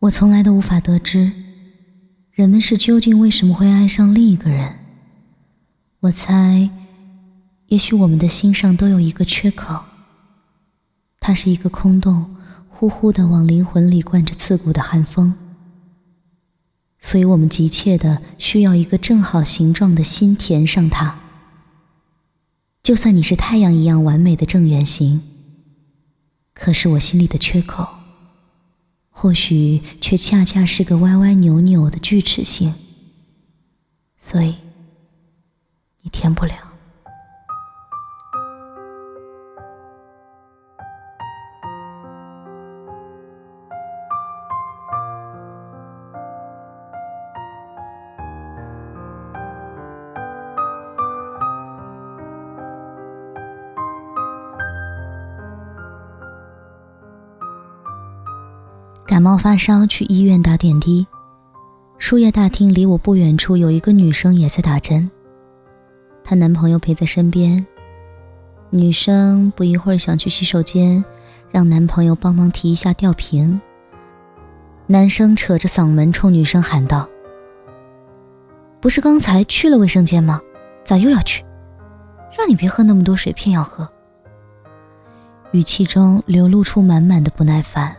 我从来都无法得知，人们是究竟为什么会爱上另一个人。我猜，也许我们的心上都有一个缺口，它是一个空洞，呼呼的往灵魂里灌着刺骨的寒风。所以我们急切的需要一个正好形状的心填上它。就算你是太阳一样完美的正圆形，可是我心里的缺口。或许却恰恰是个歪歪扭扭的锯齿形，所以你填不了。发烧，去医院打点滴。输液大厅离我不远处有一个女生也在打针，她男朋友陪在身边。女生不一会儿想去洗手间，让男朋友帮忙提一下吊瓶。男生扯着嗓门冲女生喊道：“不是刚才去了卫生间吗？咋又要去？让你别喝那么多水，偏要喝。”语气中流露出满满的不耐烦。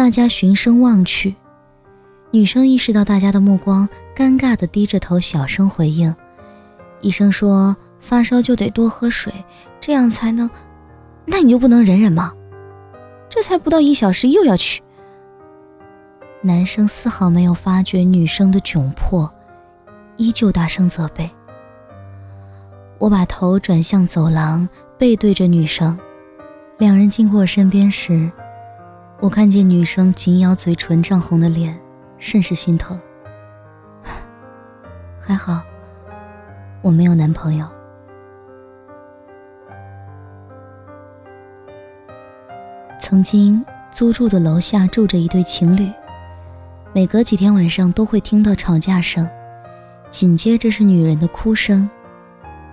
大家循声望去，女生意识到大家的目光，尴尬地低着头，小声回应：“医生说发烧就得多喝水，这样才能……那你就不能忍忍吗？这才不到一小时又要去。”男生丝毫没有发觉女生的窘迫，依旧大声责备。我把头转向走廊，背对着女生，两人经过我身边时。我看见女生紧咬嘴唇、涨红的脸，甚是心疼。还好，我没有男朋友。曾经租住的楼下住着一对情侣，每隔几天晚上都会听到吵架声，紧接着是女人的哭声，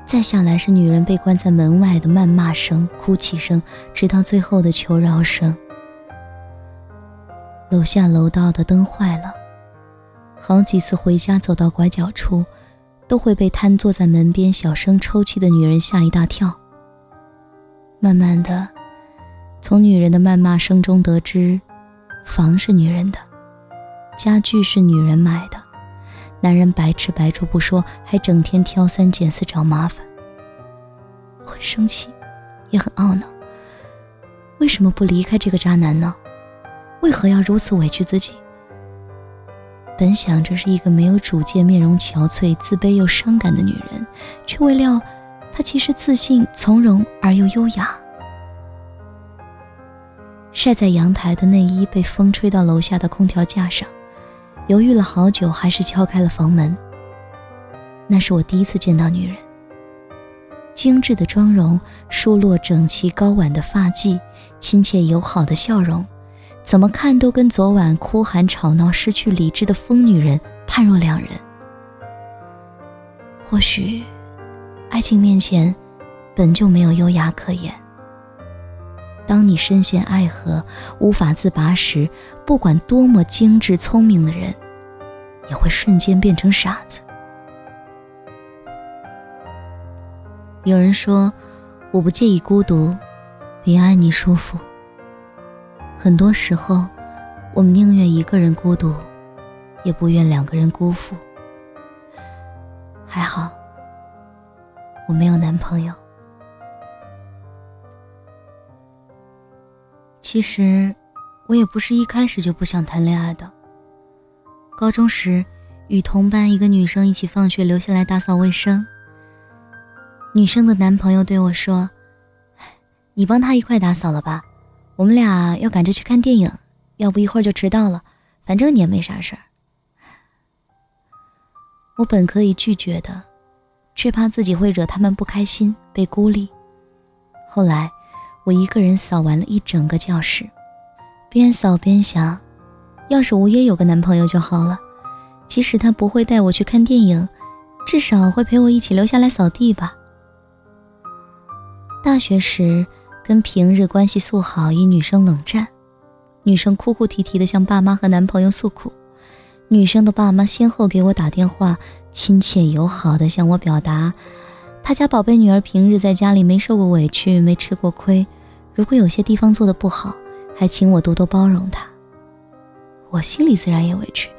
再下来是女人被关在门外的谩骂声、哭泣声，直到最后的求饶声。楼下楼道的灯坏了，好几次回家走到拐角处，都会被瘫坐在门边小声抽泣的女人吓一大跳。慢慢的，从女人的谩骂声中得知，房是女人的，家具是女人买的，男人白吃白住不说，还整天挑三拣四找麻烦。我很生气，也很懊恼，为什么不离开这个渣男呢？为何要如此委屈自己？本想着是一个没有主见、面容憔悴、自卑又伤感的女人，却未料她其实自信、从容而又优雅。晒在阳台的内衣被风吹到楼下的空调架上，犹豫了好久，还是敲开了房门。那是我第一次见到女人，精致的妆容，梳落整齐高挽的发髻，亲切友好的笑容。怎么看都跟昨晚哭喊吵闹、失去理智的疯女人判若两人。或许，爱情面前，本就没有优雅可言。当你深陷爱河无法自拔时，不管多么精致聪明的人，也会瞬间变成傻子。有人说，我不介意孤独，比爱你舒服。很多时候，我们宁愿一个人孤独，也不愿两个人辜负。还好，我没有男朋友。其实，我也不是一开始就不想谈恋爱的。高中时，与同班一个女生一起放学留下来打扫卫生。女生的男朋友对我说：“你帮她一块打扫了吧。”我们俩要赶着去看电影，要不一会儿就迟到了。反正你也没啥事儿。我本可以拒绝的，却怕自己会惹他们不开心，被孤立。后来，我一个人扫完了一整个教室，边扫边想：要是我也有个男朋友就好了。即使他不会带我去看电影，至少会陪我一起留下来扫地吧。大学时。跟平日关系素好一女生冷战，女生哭哭啼啼的向爸妈和男朋友诉苦，女生的爸妈先后给我打电话，亲切友好的向我表达，他家宝贝女儿平日在家里没受过委屈，没吃过亏，如果有些地方做的不好，还请我多多包容她。我心里自然也委屈，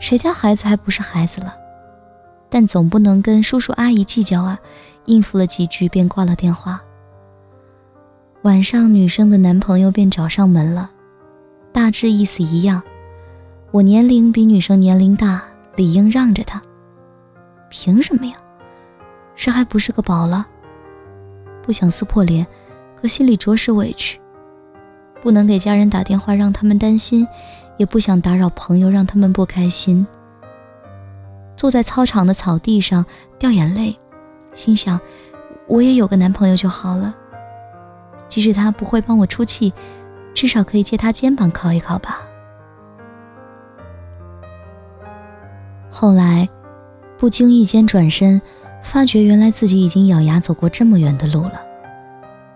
谁家孩子还不是孩子了？但总不能跟叔叔阿姨计较啊，应付了几句便挂了电话。晚上，女生的男朋友便找上门了。大致意思一样，我年龄比女生年龄大，理应让着她。凭什么呀？这还不是个宝了？不想撕破脸，可心里着实委屈。不能给家人打电话让他们担心，也不想打扰朋友让他们不开心。坐在操场的草地上掉眼泪，心想，我也有个男朋友就好了。即使他不会帮我出气。至少可以借他肩膀靠一靠吧。后来，不经意间转身，发觉原来自己已经咬牙走过这么远的路了。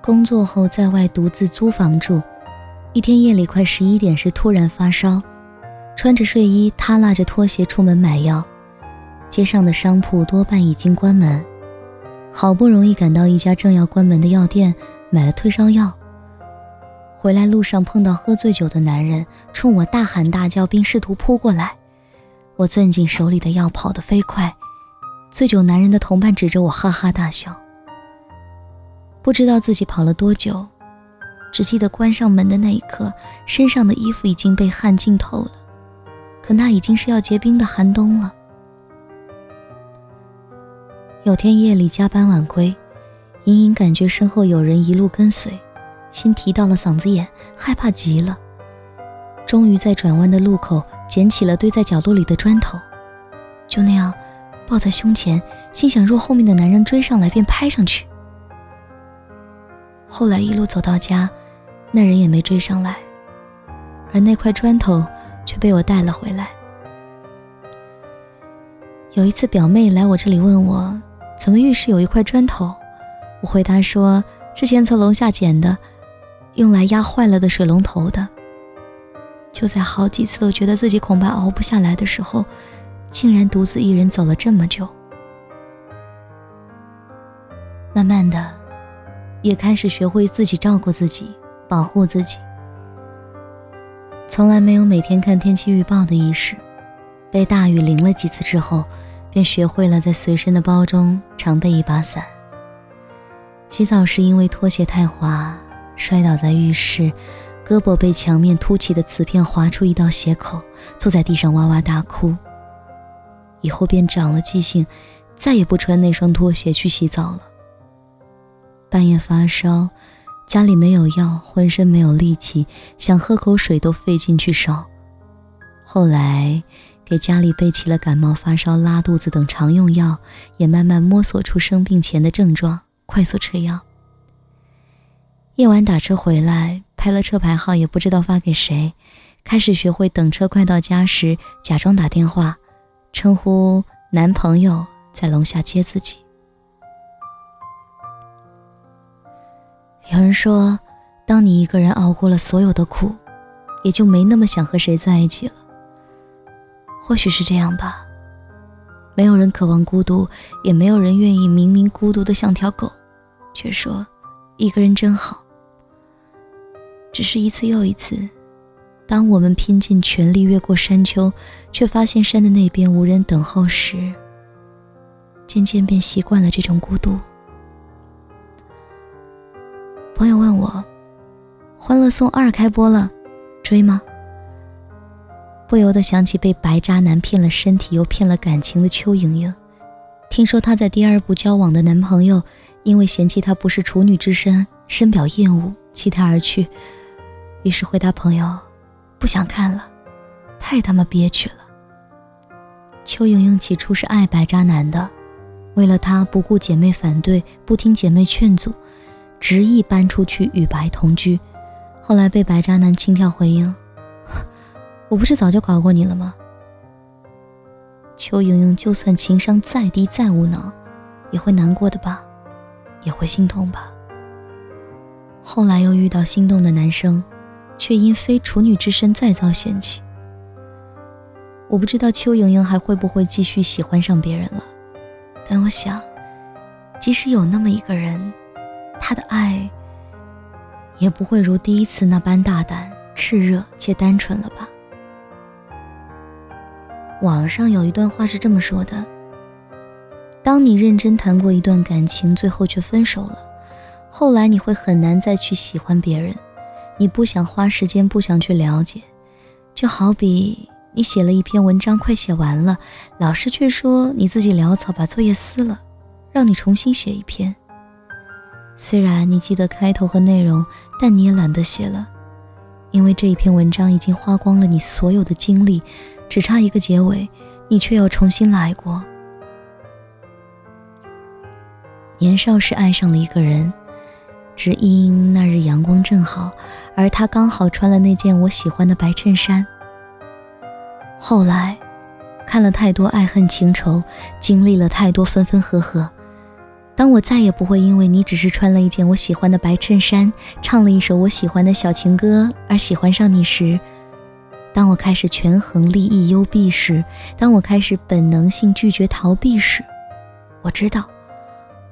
工作后在外独自租房住，一天夜里快十一点时突然发烧，穿着睡衣踏拉着拖鞋出门买药，街上的商铺多半已经关门，好不容易赶到一家正要关门的药店，买了退烧药。回来路上碰到喝醉酒的男人，冲我大喊大叫，并试图扑过来。我攥紧手里的药，跑得飞快。醉酒男人的同伴指着我哈哈大笑。不知道自己跑了多久，只记得关上门的那一刻，身上的衣服已经被汗浸透了。可那已经是要结冰的寒冬了。有天夜里加班晚归，隐隐感觉身后有人一路跟随。心提到了嗓子眼，害怕极了。终于在转弯的路口捡起了堆在角落里的砖头，就那样抱在胸前，心想若后面的男人追上来，便拍上去。后来一路走到家，那人也没追上来，而那块砖头却被我带了回来。有一次表妹来我这里问我，怎么浴室有一块砖头，回答说之前从楼下捡的。用来压坏了的水龙头的。就在好几次都觉得自己恐怕熬不下来的时候，竟然独自一人走了这么久。慢慢的，也开始学会自己照顾自己，保护自己。从来没有每天看天气预报的意识，被大雨淋了几次之后，便学会了在随身的包中常备一把伞。洗澡时因为拖鞋太滑。摔倒在浴室，胳膊被墙面凸起的瓷片划出一道血口，坐在地上哇哇大哭。以后便长了记性，再也不穿那双拖鞋去洗澡了。半夜发烧，家里没有药，浑身没有力气，想喝口水都费劲去烧。后来给家里备齐了感冒、发烧、拉肚子等常用药，也慢慢摸索出生病前的症状，快速吃药。夜晚打车回来，拍了车牌号，也不知道发给谁。开始学会等车快到家时，假装打电话，称呼男朋友在楼下接自己。有人说，当你一个人熬过了所有的苦，也就没那么想和谁在一起了。或许是这样吧。没有人渴望孤独，也没有人愿意明明孤独的像条狗，却说一个人真好。只是一次又一次，当我们拼尽全力越过山丘，却发现山的那边无人等候时，渐渐便习惯了这种孤独。朋友问我，《欢乐颂二》开播了，追吗？不由得想起被白渣男骗了身体又骗了感情的邱莹莹。听说她在第二部交往的男朋友，因为嫌弃她不是处女之身，深表厌恶，弃她而去。于是回答朋友：“不想看了，太他妈憋屈了。”邱莹莹起初是爱白渣男的，为了他不顾姐妹反对，不听姐妹劝阻，执意搬出去与白同居。后来被白渣男轻佻回应：“我不是早就搞过你了吗？”邱莹莹就算情商再低再无脑，也会难过的吧，也会心痛吧。后来又遇到心动的男生。却因非处女之身再遭嫌弃。我不知道邱莹莹还会不会继续喜欢上别人了，但我想，即使有那么一个人，他的爱也不会如第一次那般大胆、炽热且单纯了吧。网上有一段话是这么说的：当你认真谈过一段感情，最后却分手了，后来你会很难再去喜欢别人，你不想花时间，不想去了解，就好比。你写了一篇文章，快写完了，老师却说你自己潦草，把作业撕了，让你重新写一篇。虽然你记得开头和内容，但你也懒得写了，因为这一篇文章已经花光了你所有的精力，只差一个结尾，你却要重新来过。年少时爱上了一个人，只因那日阳光正好，而他刚好穿了那件我喜欢的白衬衫。后来，看了太多爱恨情仇，经历了太多分分合合。当我再也不会因为你只是穿了一件我喜欢的白衬衫，唱了一首我喜欢的小情歌而喜欢上你时，当我开始权衡利益优弊时，当我开始本能性拒绝逃避时，我知道，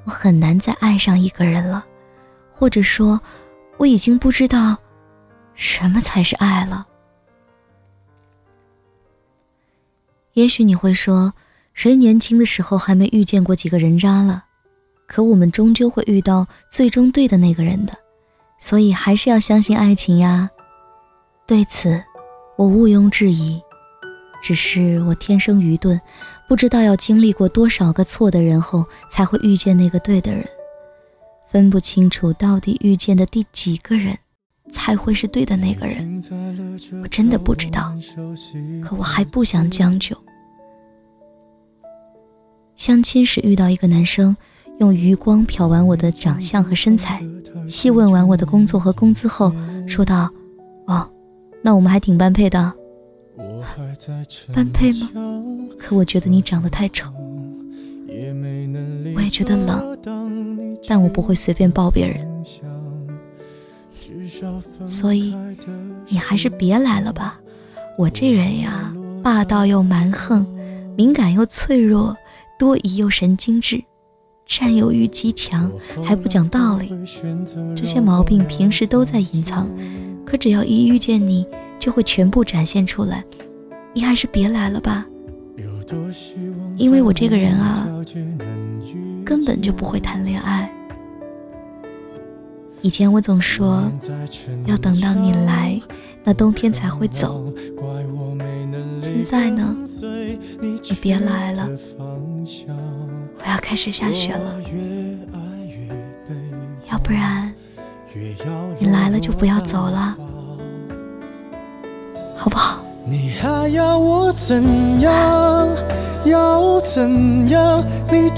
我很难再爱上一个人了，或者说，我已经不知道，什么才是爱了。也许你会说，谁年轻的时候还没遇见过几个人渣了？可我们终究会遇到最终对的那个人的，所以还是要相信爱情呀。对此，我毋庸置疑。只是我天生愚钝，不知道要经历过多少个错的人后，才会遇见那个对的人，分不清楚到底遇见的第几个人。才会是对的那个人，我真的不知道，可我还不想将就。相亲时遇到一个男生，用余光瞟完我的长相和身材，细问完我的工作和工资后，说道：“哦，那我们还挺般配的。”般配吗？可我觉得你长得太丑。我也觉得冷，但我不会随便抱别人。所以，你还是别来了吧。我这人呀，霸道又蛮横，敏感又脆弱，多疑又神经质，占有欲极强，还不讲道理。这些毛病平时都在隐藏，可只要一遇见你，就会全部展现出来。你还是别来了吧，因为我这个人啊，根本就不会谈恋爱。以前我总说要等到你来，那冬天才会走。现在呢，你别来了，我要开始下雪了。要不然，你来了就不要走了，好不好？你还要我怎样？要怎样？你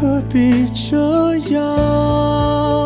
何必这样？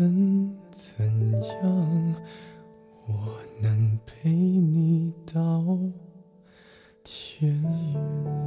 能怎样？我能陪你到天明